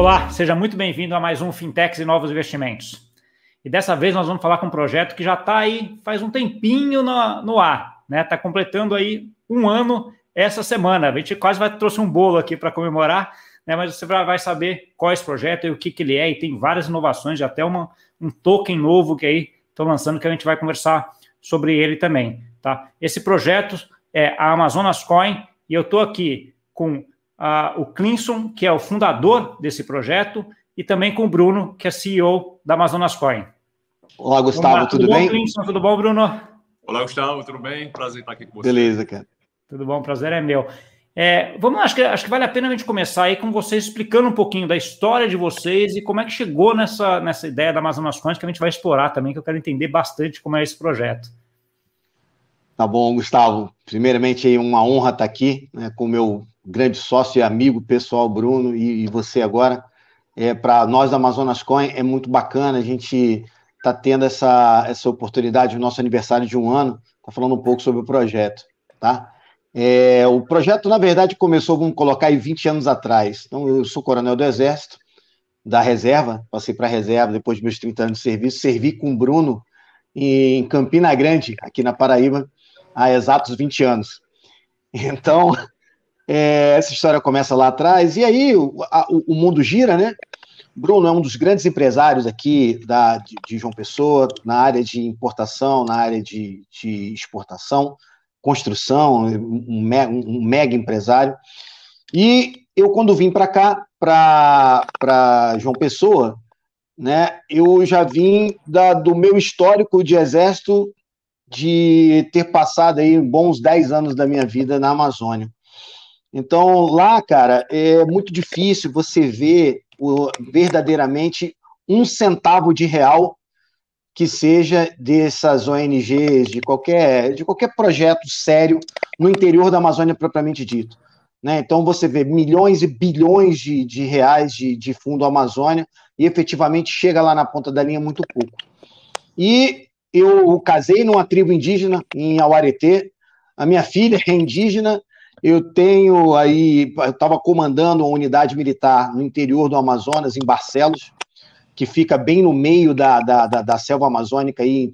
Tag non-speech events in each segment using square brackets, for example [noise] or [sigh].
Olá, seja muito bem-vindo a mais um Fintechs e Novos Investimentos. E dessa vez nós vamos falar com um projeto que já está aí faz um tempinho no, no ar, né? Está completando aí um ano essa semana. A gente quase vai trouxe um bolo aqui para comemorar, né? Mas você vai saber qual é esse projeto e o que, que ele é, e tem várias inovações, até uma, um token novo que aí estão lançando que a gente vai conversar sobre ele também. Tá? Esse projeto é a Amazonas Coin, e eu estou aqui com o Clinson, que é o fundador desse projeto, e também com o Bruno, que é CEO da Amazonas Coin. Olá, Gustavo, tudo, tudo bom, bem? Clinson, tudo bom, Bruno? Olá, Gustavo, tudo bem? Prazer estar aqui com você. Beleza, cara. Tudo bom, prazer é meu. É, vamos, acho que, acho que vale a pena a gente começar aí com vocês explicando um pouquinho da história de vocês e como é que chegou nessa, nessa ideia da Amazonas Coins, que a gente vai explorar também, que eu quero entender bastante como é esse projeto. Tá bom, Gustavo. Primeiramente, é uma honra estar aqui né, com o meu grande sócio e amigo pessoal, Bruno, e, e você agora. É, Para nós da Amazonas Coin é muito bacana, a gente está tendo essa, essa oportunidade no nosso aniversário de um ano, está falando um pouco sobre o projeto, tá? É, o projeto, na verdade, começou, vamos colocar aí, 20 anos atrás. Então, eu sou coronel do Exército, da reserva, passei para a reserva depois de meus 30 anos de serviço, servi com o Bruno em Campina Grande, aqui na Paraíba, há exatos 20 anos. Então, é, essa história começa lá atrás, e aí o, a, o, mundo gira, né? Bruno é um dos grandes empresários aqui da, de, de João Pessoa, na área de importação, na área de, de exportação, construção, um mega, um mega empresário. E eu, quando vim para cá, para João Pessoa, né, eu já vim da, do meu histórico de exército de ter passado aí bons 10 anos da minha vida na Amazônia. Então, lá, cara, é muito difícil você ver o, verdadeiramente um centavo de real que seja dessas ONGs, de qualquer, de qualquer projeto sério no interior da Amazônia propriamente dito. Né? Então, você vê milhões e bilhões de, de reais de, de fundo Amazônia e efetivamente chega lá na ponta da linha muito pouco. E eu casei numa tribo indígena em Auareté, a minha filha é indígena, eu tenho aí, eu estava comandando uma unidade militar no interior do Amazonas, em Barcelos, que fica bem no meio da, da, da, da selva amazônica, aí,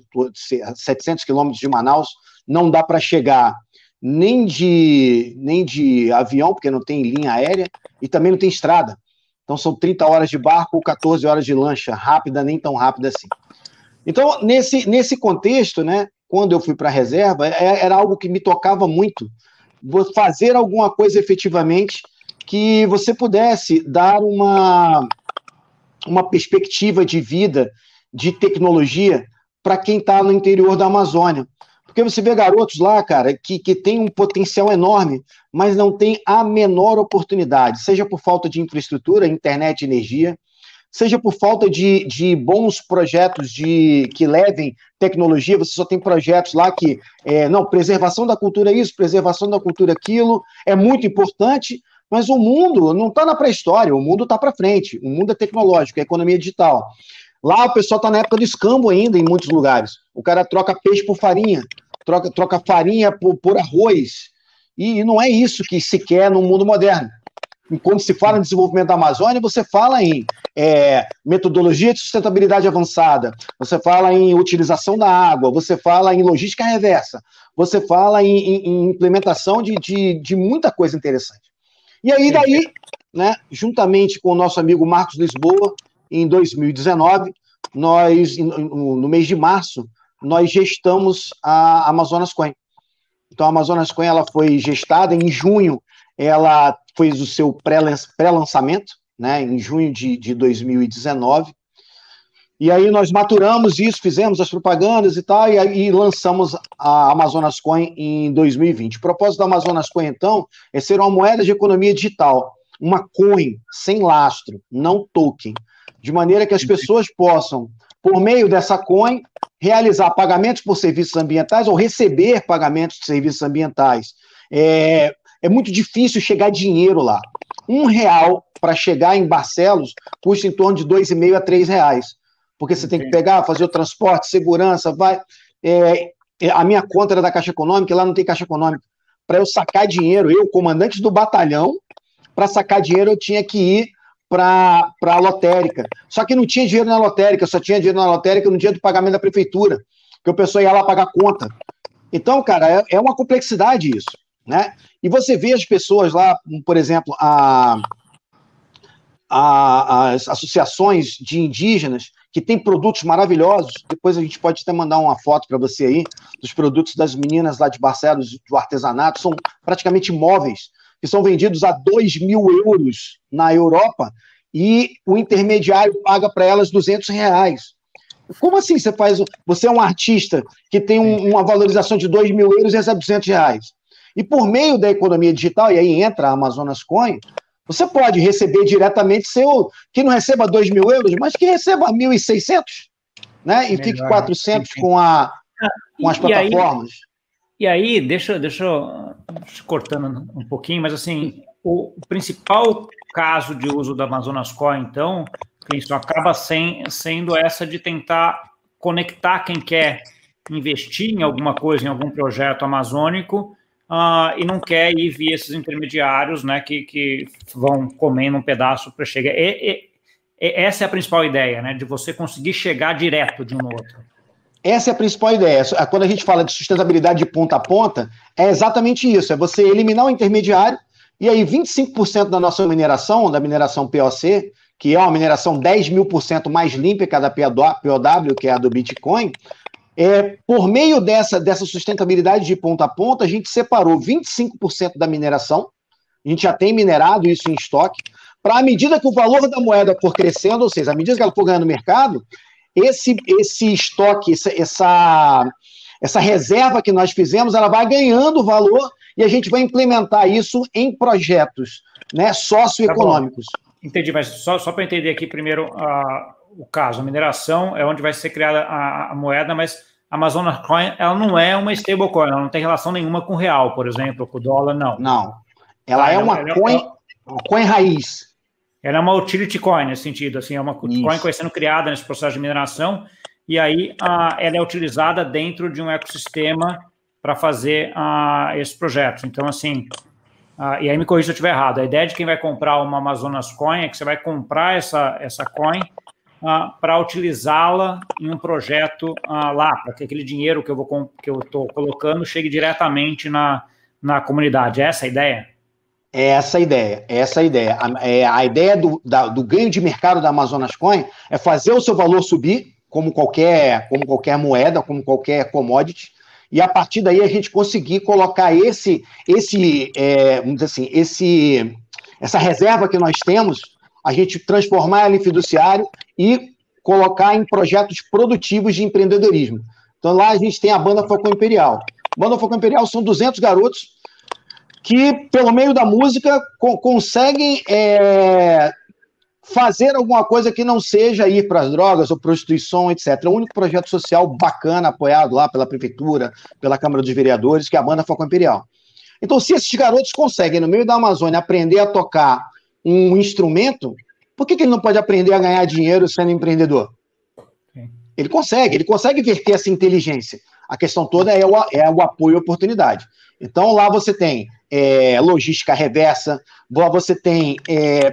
700 quilômetros de Manaus, não dá para chegar nem de, nem de avião, porque não tem linha aérea, e também não tem estrada. Então são 30 horas de barco ou 14 horas de lancha, rápida, nem tão rápida assim. Então, nesse, nesse contexto, né, quando eu fui para a reserva, é, era algo que me tocava muito. Fazer alguma coisa efetivamente que você pudesse dar uma, uma perspectiva de vida, de tecnologia, para quem está no interior da Amazônia. Porque você vê garotos lá, cara, que, que tem um potencial enorme, mas não tem a menor oportunidade, seja por falta de infraestrutura, internet, energia, seja por falta de, de bons projetos de que levem tecnologia, você só tem projetos lá que, é, não, preservação da cultura isso, preservação da cultura aquilo, é muito importante, mas o mundo não está na pré-história, o mundo está para frente, o mundo é tecnológico, é economia digital. Lá o pessoal está na época do escambo ainda, em muitos lugares. O cara troca peixe por farinha, troca, troca farinha por, por arroz, e, e não é isso que se quer no mundo moderno quando se fala em desenvolvimento da Amazônia, você fala em é, metodologia de sustentabilidade avançada, você fala em utilização da água, você fala em logística reversa, você fala em, em, em implementação de, de, de, muita coisa interessante. E aí, daí, né, juntamente com o nosso amigo Marcos Lisboa, em 2019, nós, no mês de março, nós gestamos a Amazonas Coin. Então, a Amazonas Coin ela foi gestada em junho, ela fez o seu pré-lançamento, né, em junho de, de 2019. E aí nós maturamos isso, fizemos as propagandas e tal, e aí lançamos a Amazonas Coin em 2020. O propósito da Amazonas Coin, então, é ser uma moeda de economia digital, uma coin sem lastro, não token, de maneira que as pessoas possam, por meio dessa coin, realizar pagamentos por serviços ambientais ou receber pagamentos de serviços ambientais. É, é muito difícil chegar dinheiro lá. Um real para chegar em Barcelos custa em torno de dois e meio a três reais, porque você tem que pegar, fazer o transporte, segurança, vai. É, é, a minha conta era da Caixa Econômica, lá não tem Caixa Econômica. Para eu sacar dinheiro, eu, comandante do batalhão, para sacar dinheiro eu tinha que ir para a lotérica. Só que não tinha dinheiro na lotérica, só tinha dinheiro na lotérica no dia do pagamento da prefeitura, que o pessoal ia lá pagar conta. Então, cara, é, é uma complexidade isso, né? E você vê as pessoas lá, por exemplo, a, a, as associações de indígenas que têm produtos maravilhosos. Depois a gente pode até mandar uma foto para você aí dos produtos das meninas lá de Barcelos do artesanato. São praticamente móveis que são vendidos a 2 mil euros na Europa e o intermediário paga para elas 200 reais. Como assim você faz? Você é um artista que tem um, uma valorização de 2 mil euros e recebe 200 reais. E por meio da economia digital, e aí entra a Amazonas Coin, você pode receber diretamente seu, que não receba 2 mil euros, mas que receba 1.600, né? E Melhor, fique 400 sim, sim. Com, a, com as plataformas. E aí, e aí deixa, deixa eu cortando um pouquinho, mas assim, o, o principal caso de uso da Amazonas Coin, então, isso acaba sem, sendo essa de tentar conectar quem quer investir em alguma coisa, em algum projeto amazônico, uh, e não quer ir via esses intermediários, né, que, que vão comendo um pedaço para chegar. E, e, e, essa é a principal ideia, né, de você conseguir chegar direto de um no outro. Essa é a principal ideia. Quando a gente fala de sustentabilidade de ponta a ponta, é exatamente isso: é você eliminar o intermediário, e aí 25% da nossa mineração, da mineração POC, que é uma mineração 10 mil por cento mais limpa que a da POW, que é a do Bitcoin, é, por meio dessa, dessa sustentabilidade de ponta a ponta, a gente separou 25% da mineração, a gente já tem minerado isso em estoque, para à medida que o valor da moeda for crescendo, ou seja, à medida que ela for ganhando mercado, esse, esse estoque, essa, essa, essa reserva que nós fizemos, ela vai ganhando valor e a gente vai implementar isso em projetos né, socioeconômicos. Tá Entendi, mas só, só para entender aqui primeiro uh, o caso, a mineração é onde vai ser criada a, a moeda, mas a Amazonas Coin ela não é uma stablecoin, ela não tem relação nenhuma com o real, por exemplo, com o dólar, não. Não. Ela ah, é uma ela, coin, ela, uma coin raiz. Ela é uma utility coin nesse sentido, assim, é uma Isso. coin que vai sendo criada nesse processo de mineração, e aí a, ela é utilizada dentro de um ecossistema para fazer a, esses projetos. Então, assim, ah, e aí me corrija se eu estiver errado. A ideia de quem vai comprar uma Amazonas Coin é que você vai comprar essa, essa coin ah, para utilizá-la em um projeto ah, lá, para que aquele dinheiro que eu vou que eu estou colocando chegue diretamente na, na comunidade. É essa a ideia? É essa a ideia, é essa a ideia. A, é, a ideia do, da, do ganho de mercado da Amazonas Coin é fazer o seu valor subir, como qualquer, como qualquer moeda, como qualquer commodity, e a partir daí a gente conseguir colocar esse, esse, é, vamos dizer assim, esse, essa reserva que nós temos, a gente transformar ela em fiduciário e colocar em projetos produtivos de empreendedorismo. Então lá a gente tem a Banda Foco Imperial. Banda Foco Imperial são 200 garotos que, pelo meio da música, co conseguem é, fazer alguma coisa que não seja ir para as drogas ou prostituição, etc. É o único projeto social bacana apoiado lá pela prefeitura, pela Câmara dos Vereadores, que é a banda Foco Imperial. Então, se esses garotos conseguem, no meio da Amazônia, aprender a tocar um instrumento, por que, que ele não pode aprender a ganhar dinheiro sendo empreendedor? Ele consegue, ele consegue verter essa inteligência. A questão toda é o, é o apoio à oportunidade. Então, lá você tem é, logística reversa, você tem é,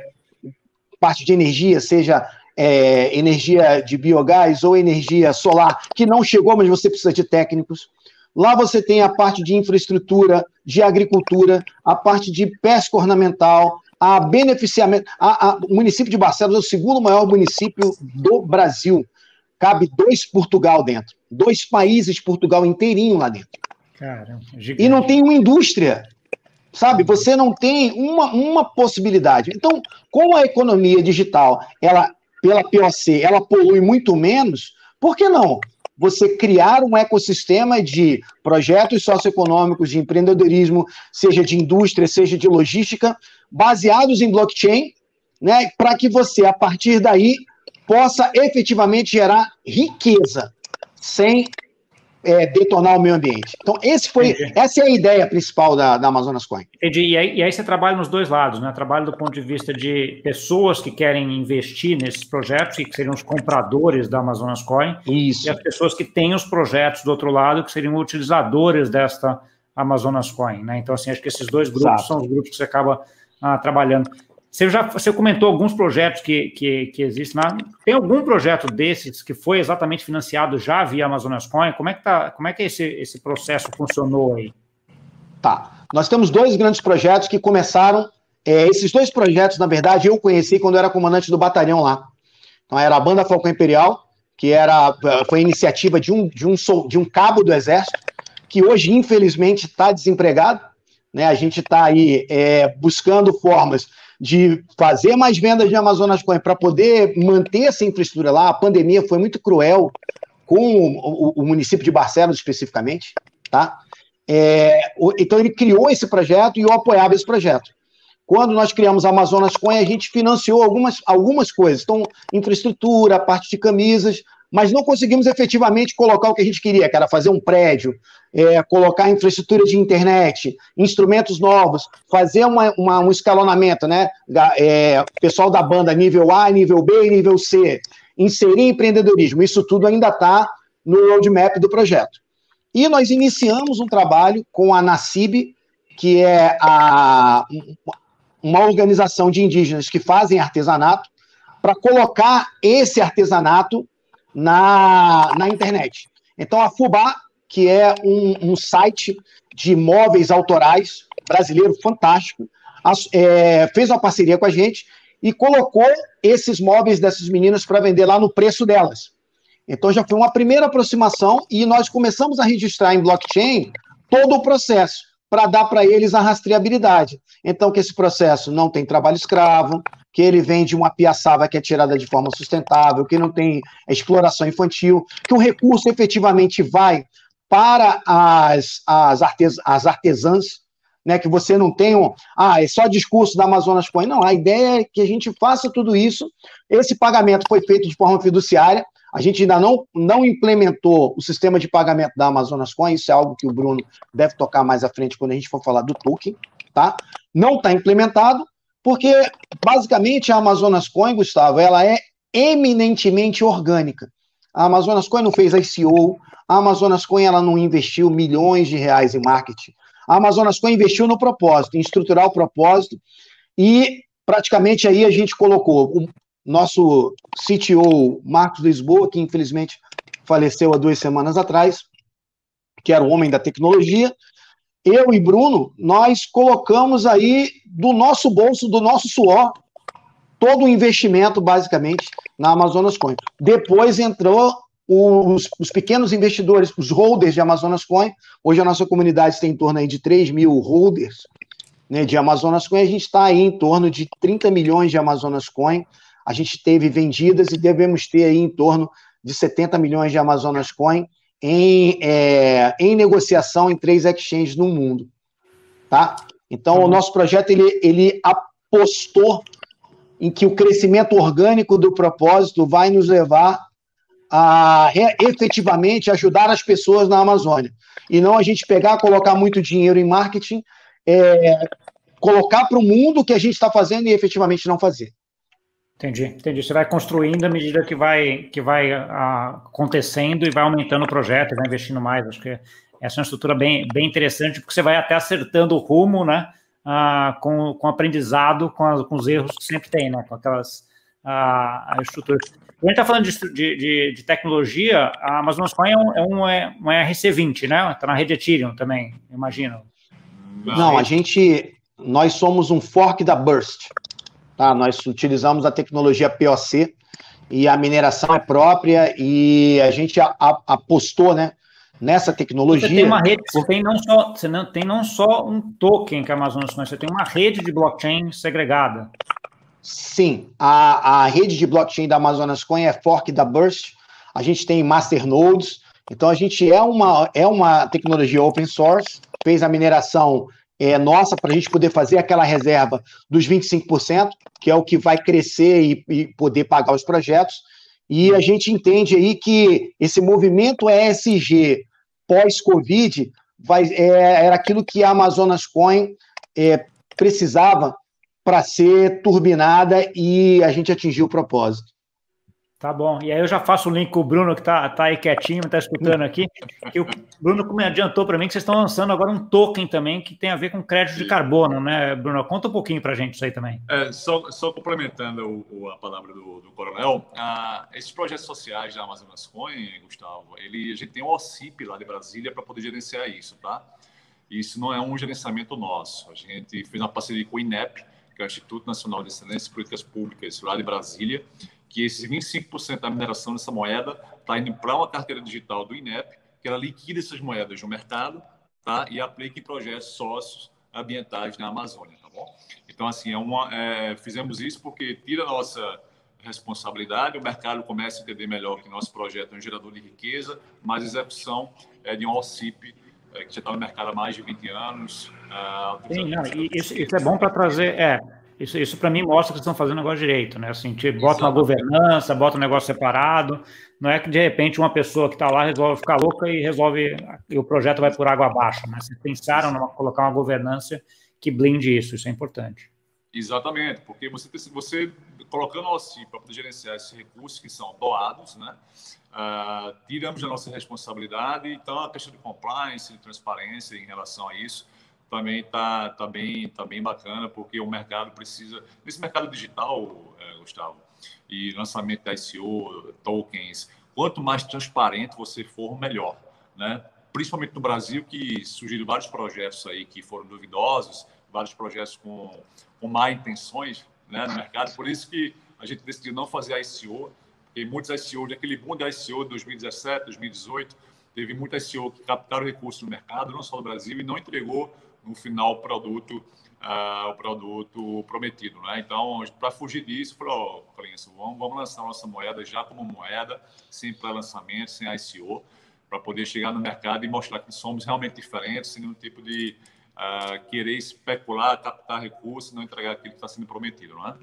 parte de energia, seja é, energia de biogás ou energia solar, que não chegou, mas você precisa de técnicos. Lá você tem a parte de infraestrutura, de agricultura, a parte de pesca ornamental, a beneficiamento. A, a, o município de Barcelos é o segundo maior município do Brasil. Cabe dois Portugal dentro. Dois países Portugal inteirinho lá dentro. Caramba, e não tem uma indústria sabe? Você não tem uma, uma possibilidade. Então, como a economia digital, ela pela POC, ela polui muito menos, por que não? Você criar um ecossistema de projetos socioeconômicos, de empreendedorismo, seja de indústria, seja de logística, baseados em blockchain, né, para que você, a partir daí, possa efetivamente gerar riqueza, sem é, detonar o meio ambiente. Então, esse foi, essa é a ideia principal da, da Amazonas Coin. Entendi. E aí, e aí, você trabalha nos dois lados, né? Trabalha do ponto de vista de pessoas que querem investir nesses projetos, que seriam os compradores da Amazonas Coin. Isso. E as pessoas que têm os projetos do outro lado, que seriam utilizadores desta Amazonas Coin, né? Então, assim, acho que esses dois grupos Exato. são os grupos que você acaba ah, trabalhando. Você já você comentou alguns projetos que, que, que existem lá. Tem algum projeto desses que foi exatamente financiado já via Amazonas Coin? Como é que, tá, como é que esse, esse processo funcionou aí? Tá. Nós temos dois grandes projetos que começaram. É, esses dois projetos, na verdade, eu conheci quando eu era comandante do batalhão lá. Então, era a Banda Falcão Imperial, que era, foi a iniciativa de um, de, um, de um cabo do Exército, que hoje, infelizmente, está desempregado. Né? A gente está aí é, buscando formas de fazer mais vendas de Amazonas Coin para poder manter essa infraestrutura lá. A pandemia foi muito cruel com o, o município de Barcelos especificamente, tá? É, então ele criou esse projeto e eu apoiava esse projeto. Quando nós criamos a Amazonas Coin, a gente financiou algumas, algumas coisas. Então, infraestrutura, parte de camisas, mas não conseguimos efetivamente colocar o que a gente queria, que era fazer um prédio, é, colocar infraestrutura de internet, instrumentos novos, fazer uma, uma, um escalonamento, né? É, pessoal da banda nível A, nível B e nível C, inserir empreendedorismo. Isso tudo ainda está no roadmap do projeto. E nós iniciamos um trabalho com a NACIB, que é a, uma organização de indígenas que fazem artesanato, para colocar esse artesanato na, na internet. Então, a Fubá, que é um, um site de móveis autorais brasileiro fantástico, é, fez uma parceria com a gente e colocou esses móveis dessas meninas para vender lá no preço delas. Então já foi uma primeira aproximação e nós começamos a registrar em blockchain todo o processo para dar para eles a rastreabilidade. Então que esse processo não tem trabalho escravo, que ele vem de uma piaçava que é tirada de forma sustentável, que não tem exploração infantil, que o recurso efetivamente vai para as, as, artes, as artesãs, né, que você não tem um, ah, é só discurso da Amazonas Coin. Não, a ideia é que a gente faça tudo isso. Esse pagamento foi feito de forma fiduciária. A gente ainda não, não implementou o sistema de pagamento da Amazonas Coin, isso é algo que o Bruno deve tocar mais à frente quando a gente for falar do token, tá? Não está implementado, porque, basicamente, a Amazonas Coin, Gustavo, ela é eminentemente orgânica. A Amazonas Coin não fez ICO, a Amazonas Coin ela não investiu milhões de reais em marketing. A Amazonas Coin investiu no propósito, em estruturar o propósito, e praticamente aí a gente colocou o nosso CTO, Marcos Lisboa, que infelizmente faleceu há duas semanas atrás, que era o homem da tecnologia, eu e Bruno, nós colocamos aí do nosso bolso, do nosso suor, todo o investimento, basicamente, na Amazonas Coin. Depois entrou os, os, pequenos investidores, os holders de Amazonas Coin. Hoje a nossa comunidade tem em torno aí de 3 mil holders né, de Amazonas Coin. A gente está aí em torno de 30 milhões de Amazonas Coin. A gente teve vendidas e devemos ter aí em torno de 70 milhões de Amazonas Coin em, é, em negociação em três exchanges no mundo. Tá? Então, uhum. o nosso projeto ele, ele apostou em que o crescimento orgânico do propósito vai nos levar a efetivamente ajudar as pessoas na Amazônia. E não a gente pegar, colocar muito dinheiro em marketing, é, colocar para o mundo o que a gente está fazendo e efetivamente não fazer. Entendi, entendi. Você vai construindo à medida que vai, que vai uh, acontecendo e vai aumentando o projeto, vai investindo mais. Acho que essa é uma estrutura bem, bem interessante, porque você vai até acertando o rumo, né? Uh, com, com aprendizado, com, com os erros que sempre tem, né? Com aquelas uh, estruturas. Quando a gente está falando de, de, de, tecnologia, a Amazonas Coin é um, é um, é um RC20, né? Está na rede Ethereum também, imagino. Não, a gente, nós somos um fork da Burst. Tá? Nós utilizamos a tecnologia POC e a mineração é própria e a gente a, a, apostou né, nessa tecnologia. Você tem uma rede, você tem não só, você não, tem não só um token que a Amazon mas você tem uma rede de blockchain segregada. Sim, a, a rede de blockchain da Amazonas Coin é fork da Burst. A gente tem masternodes, então a gente é uma, é uma tecnologia open source, fez a mineração é, nossa para a gente poder fazer aquela reserva dos 25%, que é o que vai crescer e, e poder pagar os projetos. E a gente entende aí que esse movimento ESG pós-Covid é, era aquilo que a Amazonas Coin é, precisava para ser turbinada e a gente atingiu o propósito. Tá bom. E aí eu já faço o link com o Bruno, que está tá aí quietinho, está escutando aqui. Que o Bruno me adiantou para mim que vocês estão lançando agora um token também que tem a ver com crédito de carbono, né, Bruno? Conta um pouquinho para gente isso aí também. É, só, só complementando o, a palavra do, do Coronel, ah, esses projetos sociais da Amazonas Coin, Gustavo, ele, a gente tem o OCIP lá de Brasília para poder gerenciar isso, tá? Isso não é um gerenciamento nosso. A gente fez uma parceria com o INEP, que é o Instituto Nacional de Excelência em Políticas Públicas lá de Brasília, que esses 25% da mineração dessa moeda está indo para uma carteira digital do INEP, que ela liquida essas moedas no mercado tá? e aplica em projetos sócios ambientais na Amazônia. Tá bom? Então, assim, é uma, é, fizemos isso porque tira a nossa responsabilidade, o mercado começa a entender melhor que nosso projeto é um gerador de riqueza, mas a execução é de um OCIP é, que já está no mercado há mais de 20 anos. Uh, Sim, não, isso, isso, é bom para trazer. É, isso, isso para mim mostra que estão fazendo o negócio direito, né? Assim, tipo, bota uma governança, bota um negócio separado. Não é que de repente uma pessoa que está lá resolve ficar louca e resolve e o projeto vai por água abaixo. Mas né? vocês pensaram em colocar uma governança que blinde isso, isso é importante. Exatamente, porque você, você colocando OCI para poder gerenciar esses recursos que são doados, né? Uh, tiramos a nossa responsabilidade, então a questão de compliance, de transparência em relação a isso, também está tá bem, tá bem bacana, porque o mercado precisa. Nesse mercado digital, é, Gustavo, e lançamento da ICO, tokens, quanto mais transparente você for, melhor. Né? Principalmente no Brasil, que surgiram vários projetos aí que foram duvidosos, vários projetos com, com má intenções né, no mercado. Por isso que a gente decidiu não fazer ICO, porque muitos ICO, daquele boom da ICO de 2017, 2018, teve muitas ICO que captaram recursos no mercado, não só no Brasil, e não entregou no final o produto, uh, o produto prometido. Né? Então, para fugir disso, falou, oh, vamos, vamos lançar nossa moeda já como moeda, sem pré-lançamento, sem ICO, para poder chegar no mercado e mostrar que somos realmente diferentes, sem nenhum tipo de uh, querer especular, captar recursos, não entregar aquilo que está sendo prometido, não é?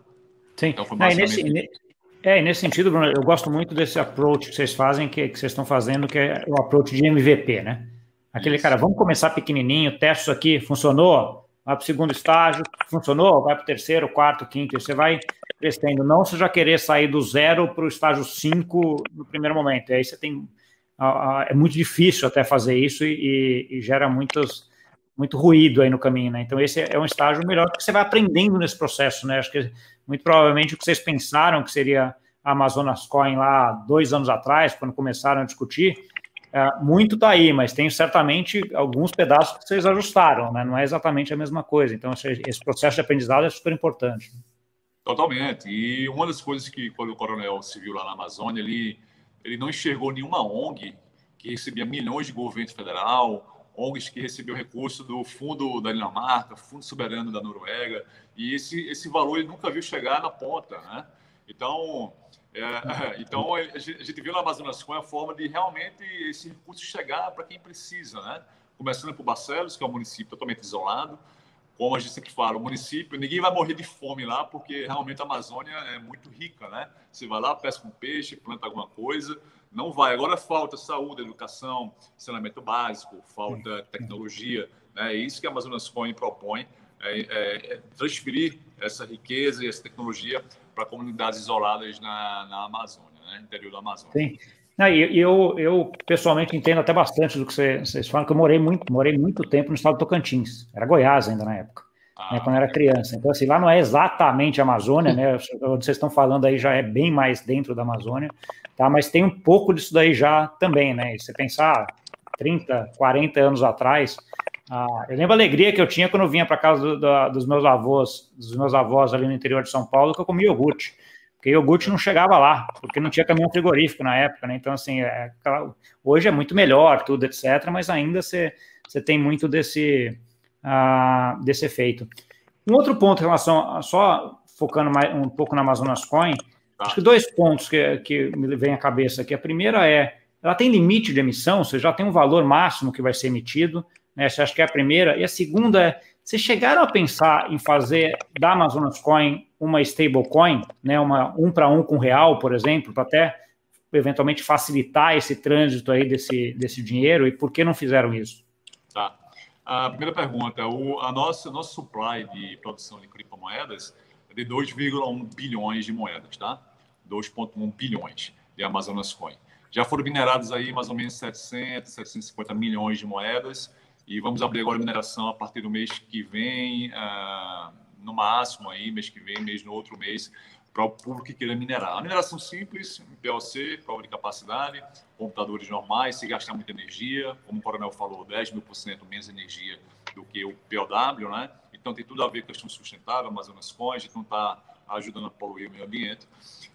Sim. Então, foi basicamente... é, nesse, é, e nesse sentido, Bruno, eu gosto muito desse approach que vocês fazem, que, que vocês estão fazendo, que é o approach de MVP, né? Aquele Isso. cara, vamos começar pequenininho, teste isso aqui, funcionou? Vai para o segundo estágio, funcionou? Vai para o terceiro, quarto, quinto, e você vai crescendo. Não você já querer sair do zero para o estágio 5 no primeiro momento. E aí você tem. É muito difícil até fazer isso e, e, gera muitos, muito ruído aí no caminho, né? Então, esse é um estágio melhor, porque você vai aprendendo nesse processo, né? Acho que muito provavelmente o que vocês pensaram que seria a Amazonas Coin lá dois anos atrás, quando começaram a discutir, é, muito está aí, mas tem certamente alguns pedaços que vocês ajustaram, né? Não é exatamente a mesma coisa. Então, esse processo de aprendizado é super importante. Totalmente. E uma das coisas que, quando o coronel se viu lá na Amazônia, ele, ele não enxergou nenhuma ONG que recebia milhões de governo federal, ONGs que recebiam recurso do Fundo da Dinamarca, Fundo Soberano da Noruega, e esse, esse valor ele nunca viu chegar na ponta, né? Então, é, [laughs] então, a gente viu na Amazonas com a forma de realmente esse recurso chegar para quem precisa, né? Começando por Barcelos, que é um município totalmente isolado. Como a gente sempre fala, o município, ninguém vai morrer de fome lá, porque realmente a Amazônia é muito rica, né? Você vai lá, pesca um peixe, planta alguma coisa, não vai. Agora falta saúde, educação, saneamento básico, falta tecnologia, né? É isso que a Amazonas Coin propõe, é, é, é transferir essa riqueza e essa tecnologia para comunidades isoladas na, na Amazônia, né? interior da Amazônia. Sim. E eu, eu, pessoalmente entendo até bastante do que vocês falam, que eu morei muito, morei muito tempo no estado do Tocantins, era Goiás ainda na época, ah, né, quando eu era criança. Então, assim, lá não é exatamente a Amazônia, né? [laughs] Onde vocês estão falando aí já é bem mais dentro da Amazônia, tá? Mas tem um pouco disso daí já também, né? E você pensar 30, 40 anos atrás, ah, eu lembro a alegria que eu tinha quando eu vinha para casa do, do, dos meus avós, dos meus avós ali no interior de São Paulo, que eu comia iogurte. Porque iogurte não chegava lá, porque não tinha caminhão frigorífico na época, né? Então, assim, é, hoje é muito melhor, tudo, etc., mas ainda você, tem muito desse, uh, desse efeito. Um outro ponto em relação, a, só focando mais, um pouco na Amazonas Coin, tá. acho que dois pontos que, que me vem à cabeça aqui. A primeira é, ela tem limite de emissão, você já tem um valor máximo que vai ser emitido, né? Acho que é a primeira. E a segunda é, vocês chegaram a pensar em fazer da Amazonas Coin uma stablecoin, né, uma um para um com real, por exemplo, para até eventualmente facilitar esse trânsito aí desse, desse dinheiro? E por que não fizeram isso? Tá. A primeira pergunta, o a nossa nosso supply de produção de criptomoedas é de 2,1 bilhões de moedas, tá? 2,1 bilhões de Amazonas Coin. Já foram minerados aí mais ou menos 700, 750 milhões de moedas e vamos abrir agora a mineração a partir do mês que vem, uh, no máximo aí, mês que vem, mês no outro mês, para o público que queira minerar. A mineração simples, PLC, prova de capacidade, computadores normais, se gastar muita energia, como o coronel falou, 10 mil por cento menos energia do que o POW, né? Então tem tudo a ver com a questão sustentável, Amazonas Coins, então está ajudando a poluir o meio ambiente.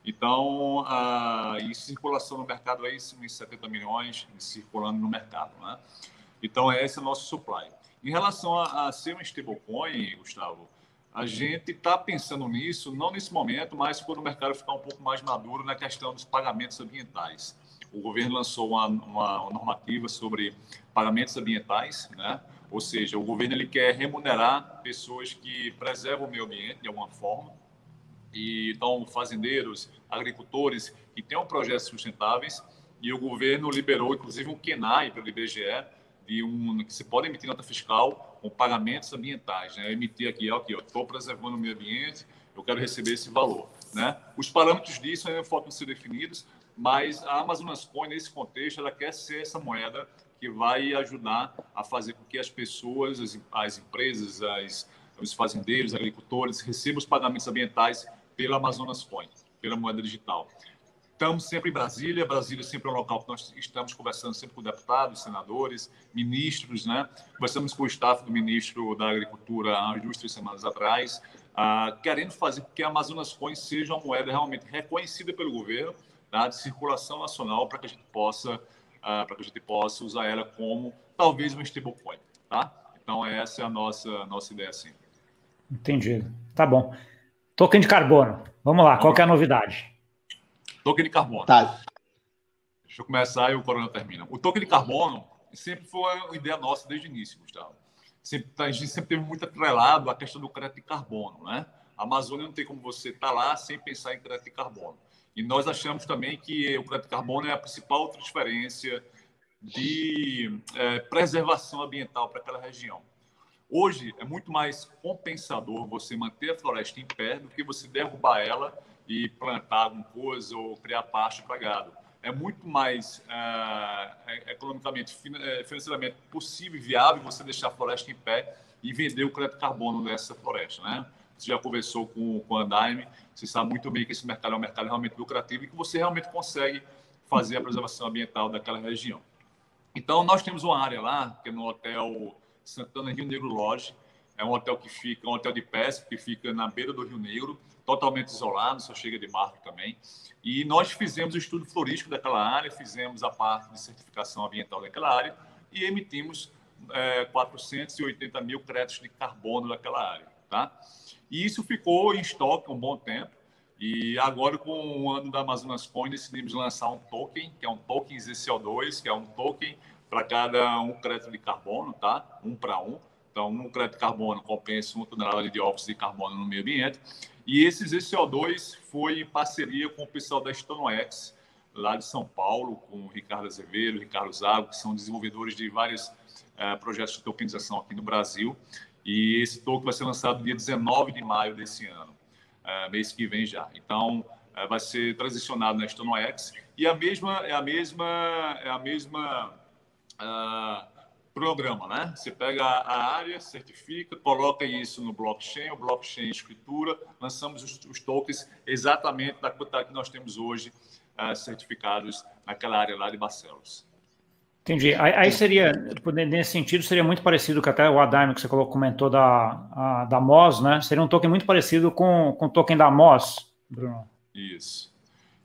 Então, a e circulação no mercado aí, uns 70 milhões circulando no mercado, né? Então, esse é o nosso supply. Em relação a, a ser um stablecoin, Gustavo, a gente está pensando nisso, não nesse momento, mas quando o mercado ficar um pouco mais maduro na questão dos pagamentos ambientais. O governo lançou uma, uma normativa sobre pagamentos ambientais, né? ou seja, o governo ele quer remunerar pessoas que preservam o meio ambiente de alguma forma, e então fazendeiros, agricultores que tenham projetos sustentáveis, e o governo liberou inclusive um KENAI pelo IBGE, de um, que se pode emitir nota fiscal com pagamentos ambientais. Né? Emitir aqui, aqui estou preservando o meio ambiente, eu quero receber esse valor. Né? Os parâmetros disso ainda faltam ser definidos, mas a Amazonas Coin, nesse contexto, ela quer ser essa moeda que vai ajudar a fazer com que as pessoas, as, as empresas, as, os fazendeiros, agricultores recebam os pagamentos ambientais pela Amazonas Coin, pela moeda digital. Estamos sempre em Brasília, Brasília sempre é um local que nós estamos conversando sempre com deputados, senadores, ministros, né? Conversamos com o staff do ministro da Agricultura há duas, três semanas atrás, uh, querendo fazer com que a Amazonas Coin seja uma moeda realmente reconhecida pelo governo, tá? de circulação nacional, para que a gente possa, uh, para que a gente possa usar ela como talvez um stablecoin, tá? Então essa é a nossa nossa ideia, sim. Entendido. Tá bom. Token de carbono. Vamos lá. Qual é a novidade? Token de carbono. Tá. Deixa eu começar e o Corona termina. O token de carbono sempre foi uma ideia nossa desde o início, Gustavo. Sempre, a gente sempre teve muito atrelado a questão do crédito de carbono, né? A Amazônia não tem como você estar tá lá sem pensar em crédito de carbono. E nós achamos também que o crédito de carbono é a principal transferência de é, preservação ambiental para aquela região. Hoje é muito mais compensador você manter a floresta em pé do que você derrubar ela e plantar alguma coisa ou criar pasto para gado. É muito mais uh, economicamente, é, financeiramente possível e viável você deixar a floresta em pé e vender o crédito carbono nessa floresta, né? Você já conversou com, com a Andaime, você sabe muito bem que esse mercado é um mercado realmente lucrativo e que você realmente consegue fazer a preservação ambiental daquela região. Então, nós temos uma área lá, que é no Hotel Santana Rio Negro Lodge, é um hotel que fica, um hotel de pesca que fica na beira do Rio Negro, totalmente isolado, só chega de barco também. E nós fizemos o estudo florístico daquela área, fizemos a parte de certificação ambiental daquela área e emitimos é, 480 mil créditos de carbono daquela área, tá? E isso ficou em estoque um bom tempo. E agora, com o ano da Amazonas Coin, decidimos lançar um token, que é um token ZCO2, que é um token para cada um crédito de carbono, tá? Um para um. Então, um crédito de carbono compensa uma tonelada de dióxido de carbono no meio ambiente. E esse ZCO2 foi em parceria com o pessoal da Stonoex, lá de São Paulo, com o Ricardo Azevedo, Ricardo Zago, que são desenvolvedores de vários uh, projetos de tokenização aqui no Brasil. E esse token vai ser lançado dia 19 de maio desse ano, uh, mês que vem já. Então, uh, vai ser transicionado na Stonoex. E a mesma, é a mesma, é a mesma programa, né? Você pega a área, certifica, coloca isso no blockchain, o blockchain escritura, lançamos os, os tokens exatamente da quantidade que nós temos hoje uh, certificados naquela área lá de Barcelos. Entendi. Aí seria, nesse sentido, seria muito parecido com até o Adaime que você comentou da, a, da MOS, né? Seria um token muito parecido com, com o token da MOS, Bruno. Isso.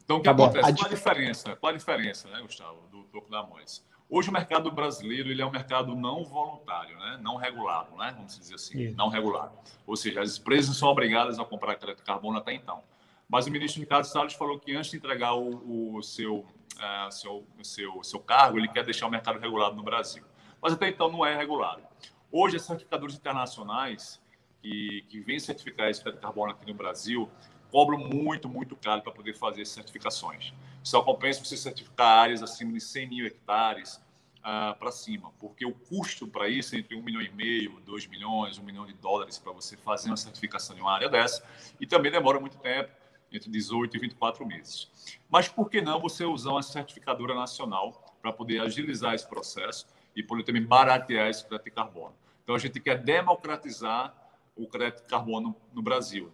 Então, o que tá acontece? Qual a diferença? Qual a diferença, né, Gustavo, do token da MOS? Hoje o mercado brasileiro ele é um mercado não voluntário, né? não regulado, né? vamos dizer assim, não regulado. Ou seja, as empresas são obrigadas a comprar crédito de carbono até então. Mas o ministro Ricardo Salles falou que antes de entregar o, o seu, uh, seu, seu, seu cargo, ele quer deixar o mercado regulado no Brasil. Mas até então não é regulado. Hoje, as certificadores internacionais que, que vêm certificar esse crédito de carbono aqui no Brasil cobram muito, muito caro para poder fazer certificações. Só compensa você certificar áreas acima de 100 mil hectares uh, para cima, porque o custo para isso é entre 1 milhão e meio, 2 milhões, 1 milhão de dólares para você fazer uma certificação de uma área dessa, e também demora muito tempo. entre 18 e 24 meses. Mas por que não você usar uma certificadora nacional para poder agilizar esse processo e poder também baratear esse crédito de carbono? Então, a gente quer democratizar o crédito de carbono no Brasil,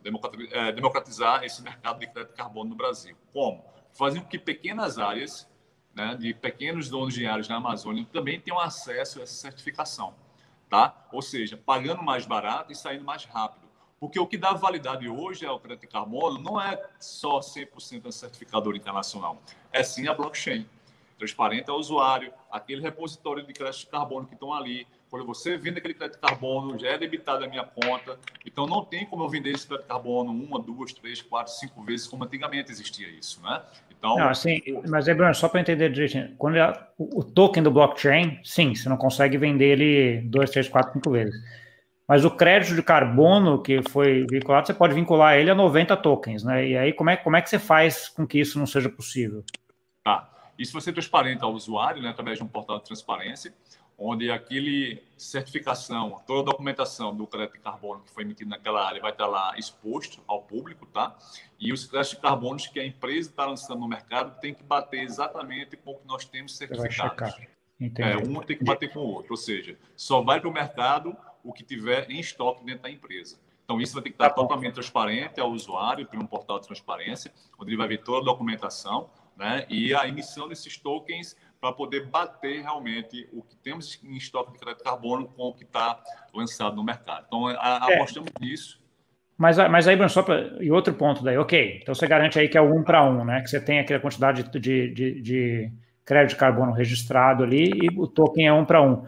é, democratizar esse mercado de crédito de carbono no Brasil. Como? Fazendo com que pequenas áreas, né, de pequenos donos de áreas na Amazônia, também tenham acesso a essa certificação. Tá? Ou seja, pagando mais barato e saindo mais rápido. Porque o que dá validade hoje ao crédito de carbono não é só 100% da certificadora internacional, é sim a blockchain. Transparente ao usuário, aquele repositório de crédito de carbono que estão ali, quando você vende aquele crédito de carbono, já é debitado a minha conta. Então, não tem como eu vender esse crédito de carbono uma, duas, três, quatro, cinco vezes, como antigamente existia isso, né? Então, não, assim, mas, Bruno, só para entender direitinho, quando é o, o token do blockchain, sim, você não consegue vender ele duas, três, quatro, cinco vezes. Mas o crédito de carbono que foi vinculado, você pode vincular ele a 90 tokens, né? E aí, como é, como é que você faz com que isso não seja possível? Tá. Isso vai ser transparente ao usuário, né, através de um portal de transparência onde aquele certificação, toda a documentação do crédito de carbono que foi emitido naquela área vai estar lá exposto ao público, tá? E os créditos de carbono que a empresa está lançando no mercado tem que bater exatamente com o que nós temos certificados. É, um tem que bater com o outro, ou seja, só vai para o mercado o que tiver em estoque dentro da empresa. Então, isso vai ter que estar tá totalmente transparente ao usuário, por um portal de transparência, onde ele vai ver toda a documentação, né? E a emissão desses tokens para poder bater realmente o que temos em estoque de crédito de carbono com o que está lançado no mercado. Então, a, é. apostamos nisso. Mas, mas aí, Bruno, só pra, e outro ponto daí, ok, então você garante aí que é um para um, né? Que você tem aquela quantidade de, de, de crédito de carbono registrado ali e o token é um para um.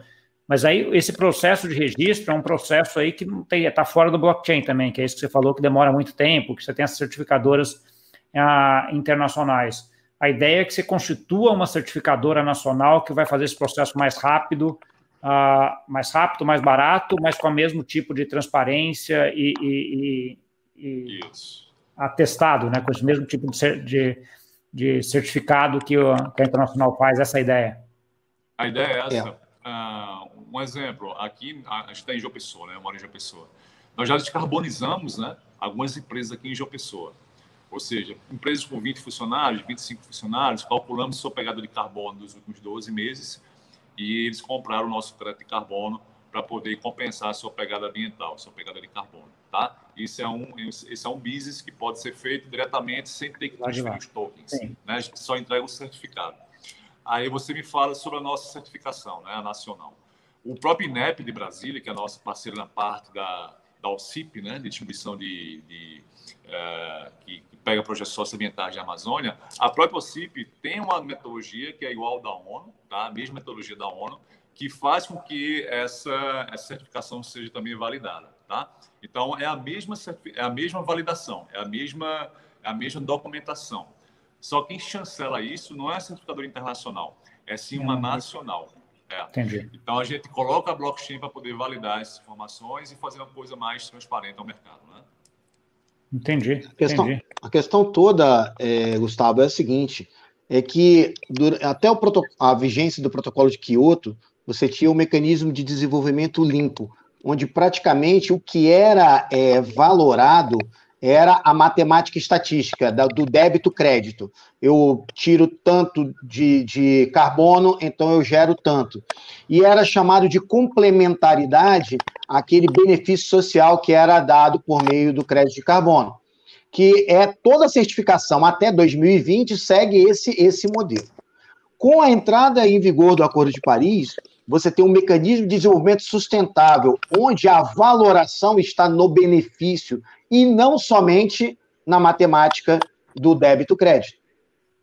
Mas aí esse processo de registro é um processo aí que não tem, está fora do blockchain também, que é isso que você falou que demora muito tempo, que você tem as certificadoras ah, internacionais. A ideia é que você constitua uma certificadora nacional que vai fazer esse processo mais rápido, uh, mais rápido, mais barato, mas com o mesmo tipo de transparência e, e, e, e atestado, né? Com esse mesmo tipo de, de, de certificado que, o, que, a Internacional faz, essa é ideia. A ideia é essa. É. Uh, um exemplo, aqui a gente está em João Pessoa, né? Eu moro em João Pessoa. Nós já descarbonizamos né, algumas empresas aqui em João Pessoa. Ou seja, empresas com 20 funcionários, 25 funcionários, calculamos sua pegada de carbono nos últimos 12 meses e eles compraram o nosso crédito de carbono para poder compensar a sua pegada ambiental, sua pegada de carbono, tá? Isso é um, esse é um business que pode ser feito diretamente sem ter que transferir os tokens, Sim. né? A gente só entrega o certificado. Aí você me fala sobre a nossa certificação, né, a nacional. O próprio INEP de Brasília, que é a nossa parceira na parte da, da OCIP, né, de distribuição de, de uh, que, pega projetos socioambientais de Amazônia, a própria OCIP tem uma metodologia que é igual da ONU, tá? a mesma metodologia da ONU, que faz com que essa, essa certificação seja também validada. Tá? Então, é a, mesma, é a mesma validação, é a mesma, é a mesma documentação. Só quem chancela isso não é a certificadora internacional, é sim uma nacional. É. Entendi. Então, a gente coloca a blockchain para poder validar essas informações e fazer uma coisa mais transparente ao mercado. Entendi. A questão, entendi. A questão toda, é, Gustavo, é a seguinte: é que até a vigência do protocolo de Kyoto, você tinha um mecanismo de desenvolvimento limpo, onde praticamente o que era é, valorado era a matemática estatística do débito-crédito. Eu tiro tanto de, de carbono, então eu gero tanto. E era chamado de complementaridade aquele benefício social que era dado por meio do crédito de carbono, que é toda a certificação até 2020 segue esse, esse modelo. Com a entrada em vigor do Acordo de Paris, você tem um mecanismo de desenvolvimento sustentável, onde a valoração está no benefício e não somente na matemática do débito-crédito.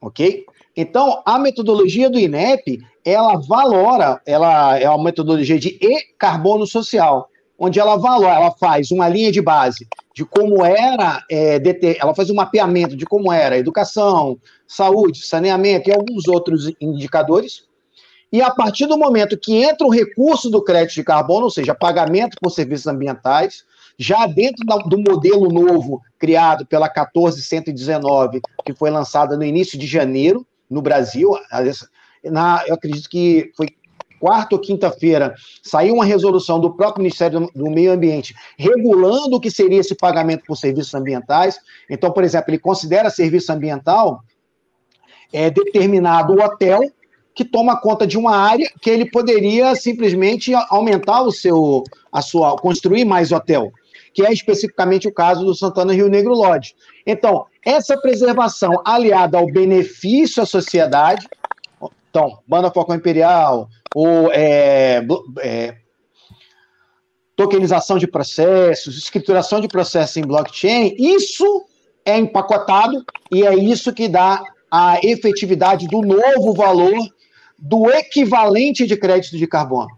Ok? Então, a metodologia do INEP, ela valora, ela é uma metodologia de e-carbono social onde ela valora, ela faz uma linha de base de como era, é, ela faz um mapeamento de como era educação, saúde, saneamento e alguns outros indicadores. E a partir do momento que entra o recurso do crédito de carbono, ou seja, pagamento por serviços ambientais, já dentro do modelo novo criado pela 14119, que foi lançada no início de janeiro no Brasil, na, eu acredito que foi quarta ou quinta-feira, saiu uma resolução do próprio Ministério do Meio Ambiente regulando o que seria esse pagamento por serviços ambientais. Então, por exemplo, ele considera serviço ambiental é, determinado hotel que toma conta de uma área que ele poderia simplesmente aumentar o seu, a sua, construir mais hotel, que é especificamente o caso do Santana Rio Negro Lodge. Então, essa preservação aliada ao benefício à sociedade, então, Banda Foco Imperial, ou é, é, tokenização de processos, escrituração de processos em blockchain, isso é empacotado e é isso que dá a efetividade do novo valor do equivalente de crédito de carbono.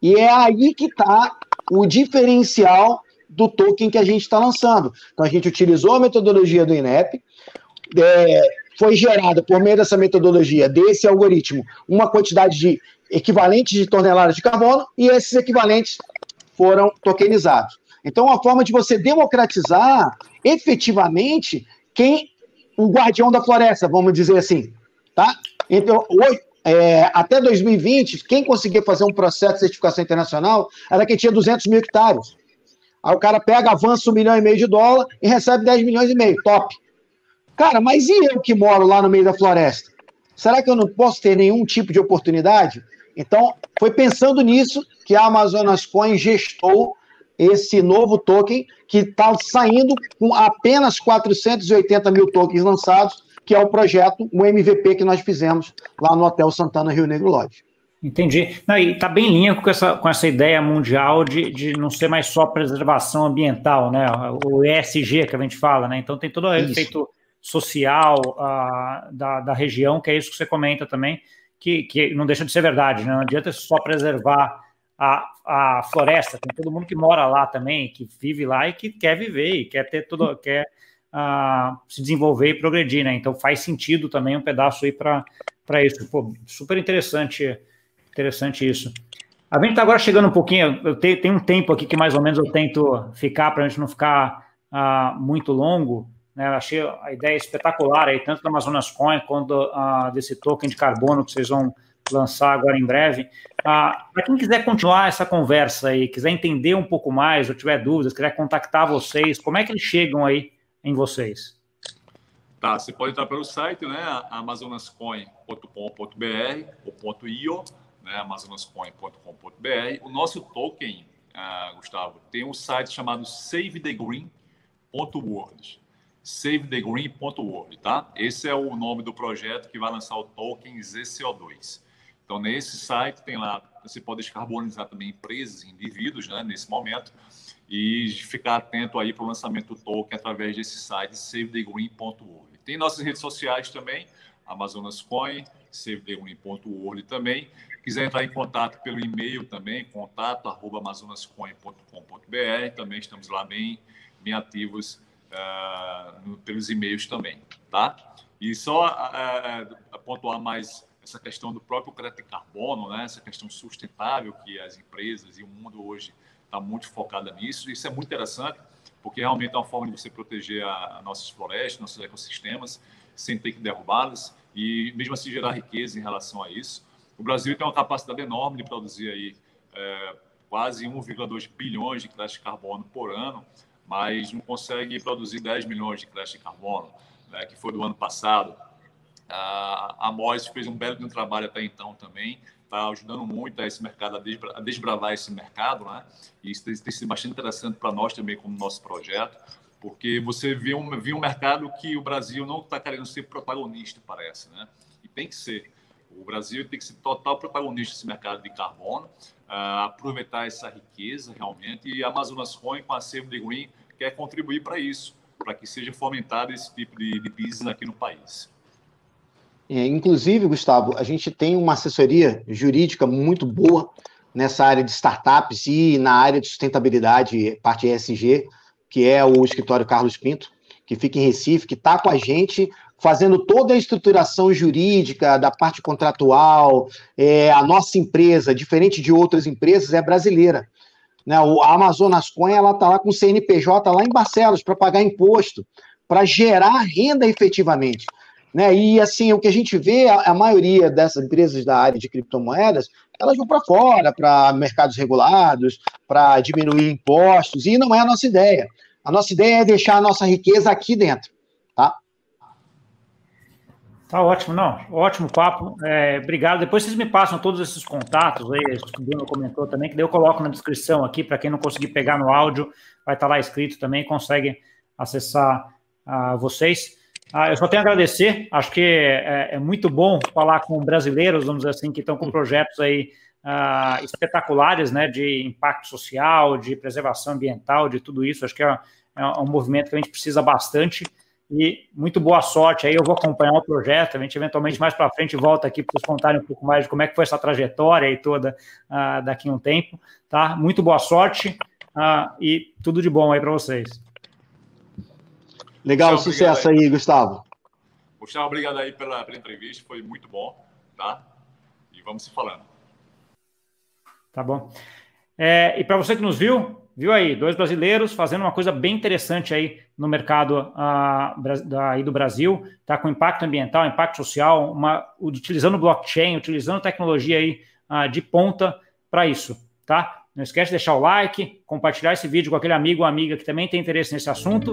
E é aí que está o diferencial do token que a gente está lançando. Então, a gente utilizou a metodologia do INEP, é, foi gerada por meio dessa metodologia, desse algoritmo, uma quantidade de equivalentes de toneladas de carbono, e esses equivalentes foram tokenizados. Então, uma forma de você democratizar efetivamente quem o guardião da floresta, vamos dizer assim, tá? Então, hoje, é, até 2020, quem conseguia fazer um processo de certificação internacional era quem tinha 200 mil hectares. Aí o cara pega, avança um milhão e meio de dólar e recebe 10 milhões e meio. Top. Cara, mas e eu que moro lá no meio da floresta? Será que eu não posso ter nenhum tipo de oportunidade? Então, foi pensando nisso que a Amazonas Coin gestou esse novo token que está saindo com apenas 480 mil tokens lançados que é o projeto, o MVP que nós fizemos lá no Hotel Santana Rio Negro Lodge. Entendi. Não, e está bem em linha com essa, com essa ideia mundial de, de não ser mais só preservação ambiental, né? O ESG que a gente fala, né? Então tem todo o efeito social uh, da, da região, que é isso que você comenta também, que, que não deixa de ser verdade, né? Não adianta só preservar a, a floresta, tem todo mundo que mora lá também, que vive lá e que quer viver e quer ter tudo, quer a se desenvolver e progredir, né? Então faz sentido também um pedaço aí para isso. Pô, super interessante, interessante isso. A gente está agora chegando um pouquinho, eu tenho, tenho, um tempo aqui que mais ou menos eu tento ficar para a gente não ficar uh, muito longo. Né? Achei a ideia espetacular aí, tanto da Amazonas Coin quanto uh, desse token de carbono que vocês vão lançar agora em breve. Uh, para quem quiser continuar essa conversa aí, quiser entender um pouco mais, ou tiver dúvidas, quiser contactar vocês, como é que eles chegam aí em vocês? Tá, você pode entrar pelo site, né, amazonascoin.com.br ou .io, né, amazonascoin.com.br. O nosso token, uh, Gustavo, tem um site chamado savethegreen.world. savethegreen.world, tá? Esse é o nome do projeto que vai lançar o token ZCO2. Então, nesse site tem lá, você pode descarbonizar também empresas, indivíduos, né, nesse momento e ficar atento aí para o lançamento do token através desse site savethegreen.org. Tem nossas redes sociais também, Amazonas Coin, savethegreen.org também. Quiser entrar em contato pelo e-mail também, contato arroba também estamos lá bem, bem ativos uh, pelos e-mails também, tá? E só uh, pontuar mais essa questão do próprio crédito de carbono, né? essa questão sustentável que as empresas e o mundo hoje está muito focada nisso. Isso é muito interessante, porque realmente é uma forma de você proteger a, a nossas florestas, nossos ecossistemas, sem ter que derrubá-las e mesmo assim gerar riqueza em relação a isso. O Brasil tem uma capacidade enorme de produzir aí é, quase 1,2 bilhões de créditos de carbono por ano, mas não consegue produzir 10 milhões de créditos de carbono, né, que foi do ano passado. A, MOS fez um belo trabalho até então também, está ajudando muito a esse mercado, a desbravar esse mercado, né? E isso tem, tem sido bastante interessante para nós também, como nosso projeto, porque você vê um, vê um mercado que o Brasil não está querendo ser protagonista, parece, né? E tem que ser. O Brasil tem que ser total protagonista nesse mercado de carbono, uh, aproveitar essa riqueza realmente, e a Amazonas Coin, com a Save the Green, quer contribuir para isso, para que seja fomentado esse tipo de, de business aqui no país. É, inclusive, Gustavo, a gente tem uma assessoria jurídica muito boa nessa área de startups e na área de sustentabilidade, parte ESG, que é o escritório Carlos Pinto, que fica em Recife, que está com a gente fazendo toda a estruturação jurídica da parte contratual. É, a nossa empresa, diferente de outras empresas, é brasileira. Né? A Amazonas Coin ela está lá com o CNPJ lá em Barcelos para pagar imposto, para gerar renda efetivamente. Né? E assim, o que a gente vê, a, a maioria dessas empresas da área de criptomoedas, elas vão para fora, para mercados regulados, para diminuir impostos, e não é a nossa ideia. A nossa ideia é deixar a nossa riqueza aqui dentro, tá? Tá ótimo, não. Ótimo papo. É, obrigado. Depois vocês me passam todos esses contatos aí, que o Bruno comentou também, que daí eu coloco na descrição aqui, para quem não conseguir pegar no áudio, vai estar tá lá escrito também, consegue acessar uh, vocês. Uh, eu só tenho a agradecer, acho que é, é, muito bom falar com brasileiros, vamos dizer assim, que estão com projetos aí uh, espetaculares, né, de impacto social, de preservação ambiental, de tudo isso. Acho que é, é um movimento que a gente precisa bastante e muito boa sorte. Aí eu vou acompanhar o projeto. A gente eventualmente mais para frente volta aqui para vocês contarem um pouco mais de como é que foi essa trajetória e toda uh, daqui a um tempo, tá? Muito boa sorte uh, e tudo de bom aí para vocês. Legal, Gustavo, sucesso aí. aí, Gustavo. Gustavo, obrigado aí pela, pela entrevista, foi muito bom, tá? E vamos se falando. Tá bom. É, e para você que nos viu, viu aí, dois brasileiros fazendo uma coisa bem interessante aí no mercado uh, aí do Brasil, tá com impacto ambiental, impacto social, uma, utilizando blockchain, utilizando tecnologia aí uh, de ponta para isso, tá? Não esquece de deixar o like, compartilhar esse vídeo com aquele amigo ou amiga que também tem interesse nesse assunto